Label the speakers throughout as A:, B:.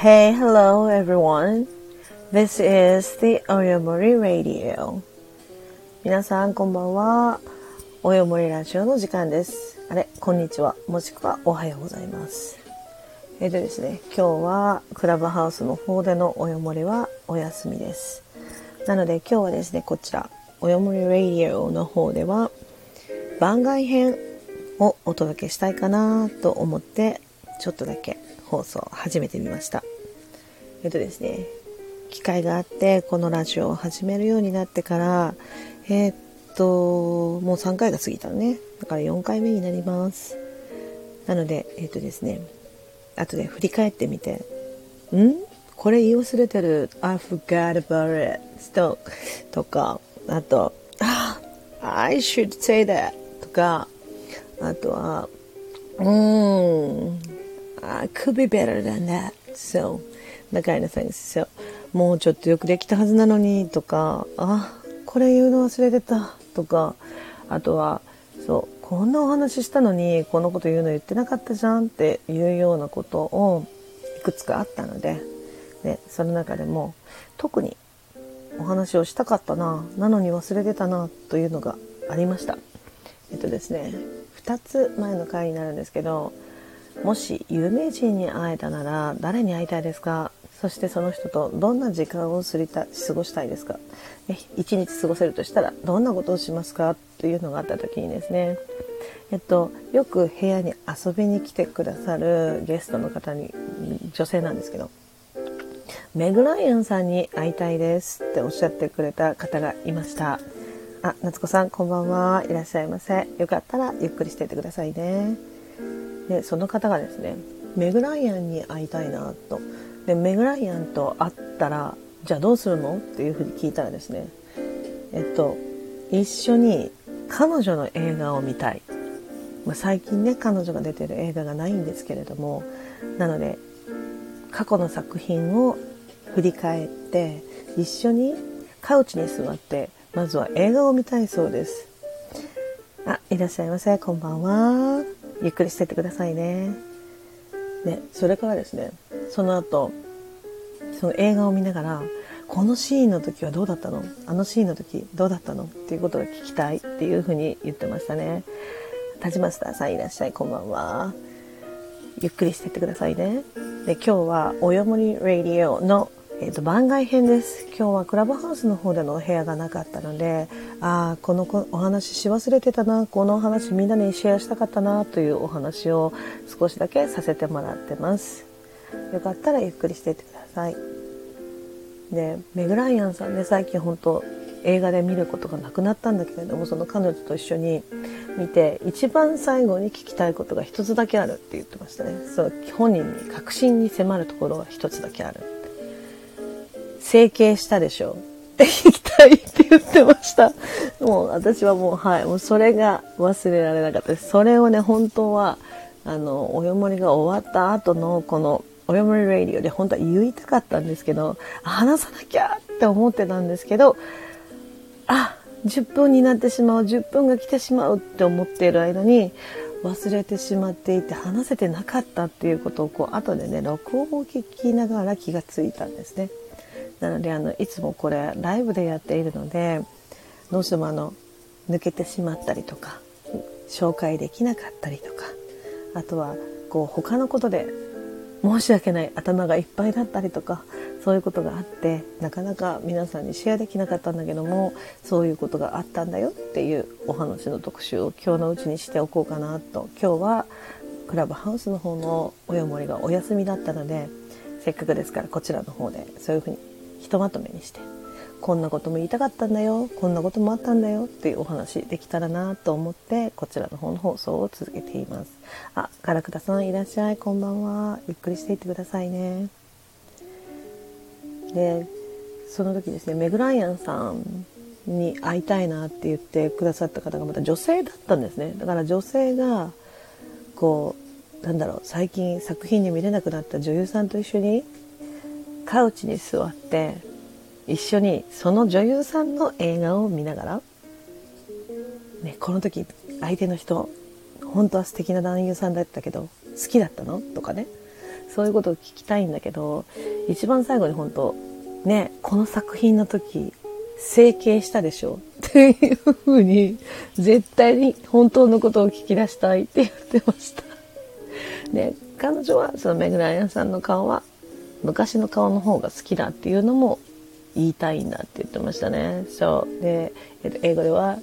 A: Hey, hello everyone. This is the Oyomori Radio. 皆さんこんばんは。およもりラジオの時間です。あれ、こんにちは。もしくはおはようございます。えっとですね、今日はクラブハウスの方でのおよもりはお休みです。なので今日はですね、こちら、およもりラディオの方では番外編をお届けしたいかなと思って、ちょっとだけ放送を始めてみました。えっとですね、機会があってこのラジオを始めるようになってからえーっともう3回が過ぎたのね。だから4回目になります。なのでえっとですね後で振り返ってみてん？これ言い忘れてる。I forgot about it. ととかあとあ I should say that. とかあとはうーん。I could be better than that. So だからさんですよもうちょっとよくできたはずなのにとかあこれ言うの忘れてたとかあとはそうこんなお話ししたのにこのこと言うの言ってなかったじゃんっていうようなことをいくつかあったのででその中でも特にお話をしたかったななのに忘れてたなというのがありました。えっとですね2つ前の回になるんですけどもし有名人に会えたなら誰に会いたいですか？そしてその人とどんな時間を過ぎた過ごしたいですか？一日過ごせるとしたらどんなことをしますか？というのがあった時にですね。えっとよく部屋に遊びに来てくださるゲストの方に女性なんですけどメグライアンさんに会いたいですっておっしゃってくれた方がいました。あ夏子さんこんばんは。いらっしゃいませ。よかったらゆっくりしていてくださいね。でその方がですねメグライアンに会いたいなとでメグライアンと会ったらじゃあどうするの？っていうふうに聞いたらですね。えっと一緒に彼女の映画を見たい、まあ、最近ね彼女が出てる映画がないんですけれども。なので過去の作品を振り返って一緒にカウチに座ってまずは映画を見たいそうです。あいらっしゃいませ。こんばんは。ゆっくりしてってくださいね。でそれからですね。その後その映画を見ながらこのシーンの時はどうだったの？あのシーンの時どうだったの？っていうことが聞きたいっていうふうに言ってましたね。田島スターさんいらっしゃい。こんばんは。ゆっくりしてってくださいね。で今日はおよもりラディオのえー、と番外編です。今日はクラブハウスの方でのお部屋がなかったのでああこのお話し忘れてたな。このお話みんなにシェアしたかったな。というお話を少しだけさせてもらってます。よかったらゆっくりしていってください。でメグライアンさんね最近本当映画で見ることがなくなったんだけれどもその彼女と一緒に見て一番最後に聞きたいことが一つだけあるって言ってましたね。そう本人に確信に迫るところが一つだけある。整形したでしょ。って聞きたいって言ってました。もう私はもうはい、もうそれが忘れられなかったです。それをね、本当は、あの、およもりが終わった後のこの、およもりラディオで本当は言いたかったんですけど、話さなきゃって思ってたんですけど、あ、10分になってしまう、10分が来てしまうって思っている間に、忘れてしまっていて話せてなかったっていうことをこう後でね録音を聞きながら気がついたんですね。なのであのいつもこれライブでやっているのでどうしてもあの抜けてしまったりとか紹介できなかったりとかあとはこう他のことで申し訳ない頭がいっぱいだったりとかそういうことがあってなかなか皆さんにシェアできなかったんだけどもそういうことがあったんだよっていうお話の特集を今日のうちにしておこうかなと。今日はクラブハウスの方のおよもりがお休みだったのでせっかくですからこちらの方でそういうふうにひとまとめにしてこんなことも言いたかったんだよこんなこともあったんだよっていうお話できたらなと思ってこちらの方の放送を続けています。あガラクタさんいらっしゃい。こんばんは。ゆっくりしていってくださいね。でその時ですねメグライアンさんに会いたいなって言ってくださった方がまた女性だったんですね。だから女性がこうなんだろう最近作品で見れなくなった女優さんと一緒にカウチに座って一緒にその女優さんの映画を見ながら、ね、この時相手の人本当は素敵な男優さんだったけど好きだったの？とかね。そういうことを聞きたいんだけど、一番最後に本当ね、この作品の時、整形したでしょ？っていうふうに、絶対に本当のことを聞き出したいって言ってました。で、彼女はそのメグライアンさんの顔は昔の顔の方が好きだっていうのも言いたいんだって言ってましたね。そう。で、えっと、英語では、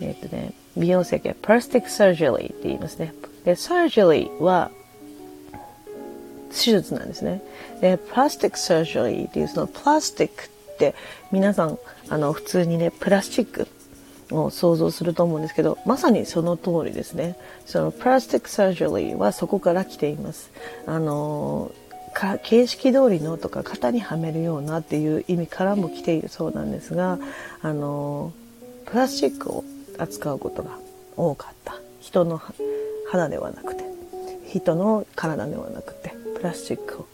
A: えっとね、美容整形、 plastic surgery って言いますね。で、 surgery は手術なんですね。で、 plastic surgery っていうそのプラスティックって皆さん、あの、普通にね、プラスチックを想像すると思うんですけど、まさにその通りですね。その plastic surgery はそこから来ています。あのか形式通りのとか型にはめるようなっていう意味からも来ているそうなんですが、あのプラスチックを扱うことが多かった人の肌ではなくて人の体ではなくてプラスチック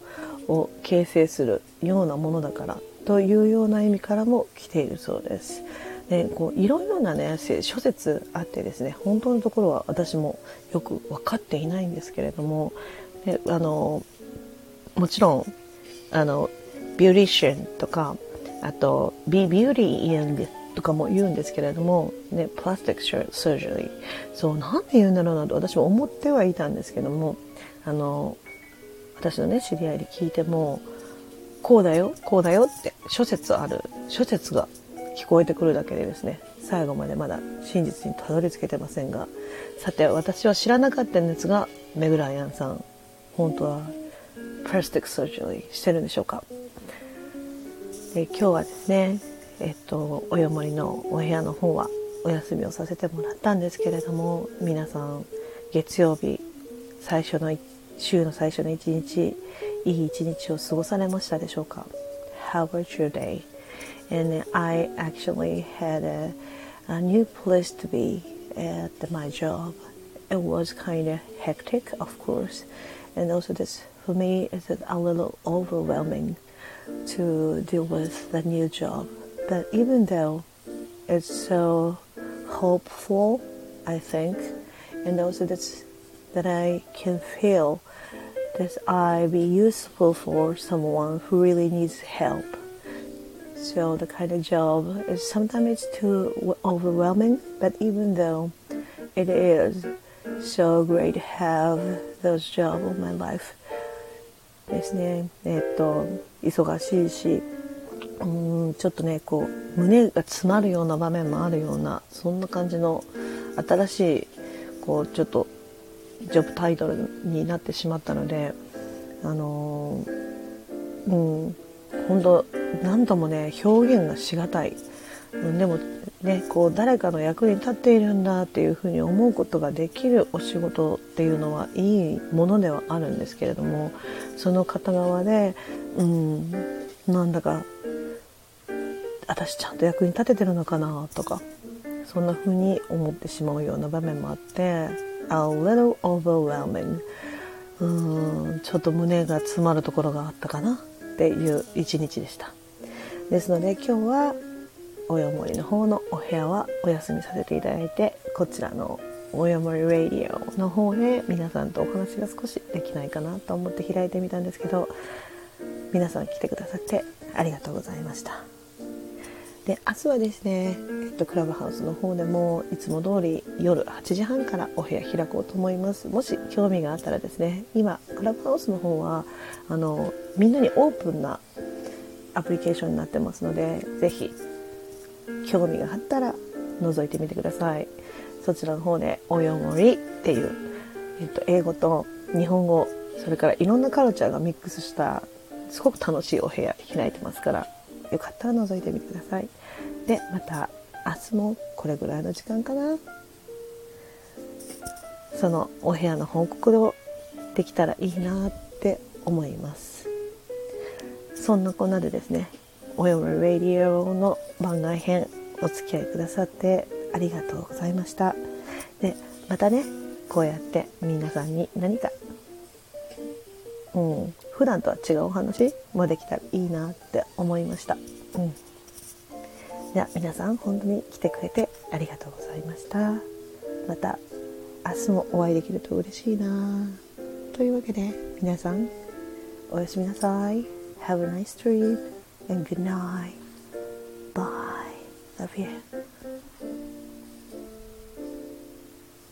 A: を形成するようなものだからというような意味からも来ているそうです。でこういろいろなね諸説あってですね本当のところは私もよく分かっていないんですけれどもであのもちろんあの beautician とかあとビ beautying とかも言うんですけれども、ね、 plastic surgery そうなんで言うんだろうなと私も思ってはいたんですけどもあの私のね知り合いで聞いてもこうだよこうだよって諸説ある諸説が聞こえてくるだけでですね最後までまだ真実にたどり着けてませんが。さて私は知らなかったんですがメグライアンさん本当は plastic surgery してるんでしょうか？で今日はですねえっとおよもりのお部屋の方はお休みをさせてもらったんですけれども皆さん月曜日最初の週の最初の一日いい一日を過ごされましたでしょうか？How was your day? And I actually had a, a new place to be at my job. It was kind of hectic, of course, and also this for me is a little overwhelming to deal with the new job. But even though it's so hopeful, I think, and also that's that I can feel that I be useful for someone who really needs help. So the kind of job is sometimes it's too overwhelming, but even though it is so great to have those jobs in my life ですね。えっ、と、忙しいし、うんちょっとね、こう、胸が詰まるような場面もあるような、そんな感じの新しい、こう、ちょっとジョブタイトルになってしまったのであのうん本当何度もね表現がしがたい、でもねこう誰かの役に立っているんだっていうふうに思うことができるお仕事っていうのはいいものではあるんですけれどもその片側でうんなんだか私ちゃんと役に立ててるのかなとかそんな風に思ってしまうような場面もあって a little overwhelming. うんちょっと胸が詰まるところがあったかなっていう一日でした。ですので今日はおよもりの方のお部屋はお休みさせていただいてこちらのおよもりラディオの方で皆さんとお話が少しできないかなと思って開いてみたんですけど皆さん来てくださってありがとうございました。で明日はですね、えっと、クラブハウスの方でもいつも通り夜8時半からお部屋開こうと思います。もし興味があったらですね今クラブハウスの方はあのみんなにオープンなアプリケーションになってますので是非興味があったら覗いてみてくださいそちらの方で「およもり」っていう、えっと、英語と日本語それからいろんなカルチャーがミックスしたすごく楽しいお部屋開いてますからよかったら覗いてみてください。で、また明日もこれぐらいの時間かな。そのお部屋の報告をできたらいいなって思います。そんなこんなでですね、およむラディオの番外編お付き合いくださってありがとうございました。で、またね、こうやって皆さんに何かうん、普段とは違うお話もできたらいいなって思いました。うん。では皆さん本当に来てくれてありがとうございました。また明日もお会いできると嬉しいなというわけで皆さん、おやすみなさい。Have a nice dream and good night. Bye. Love you.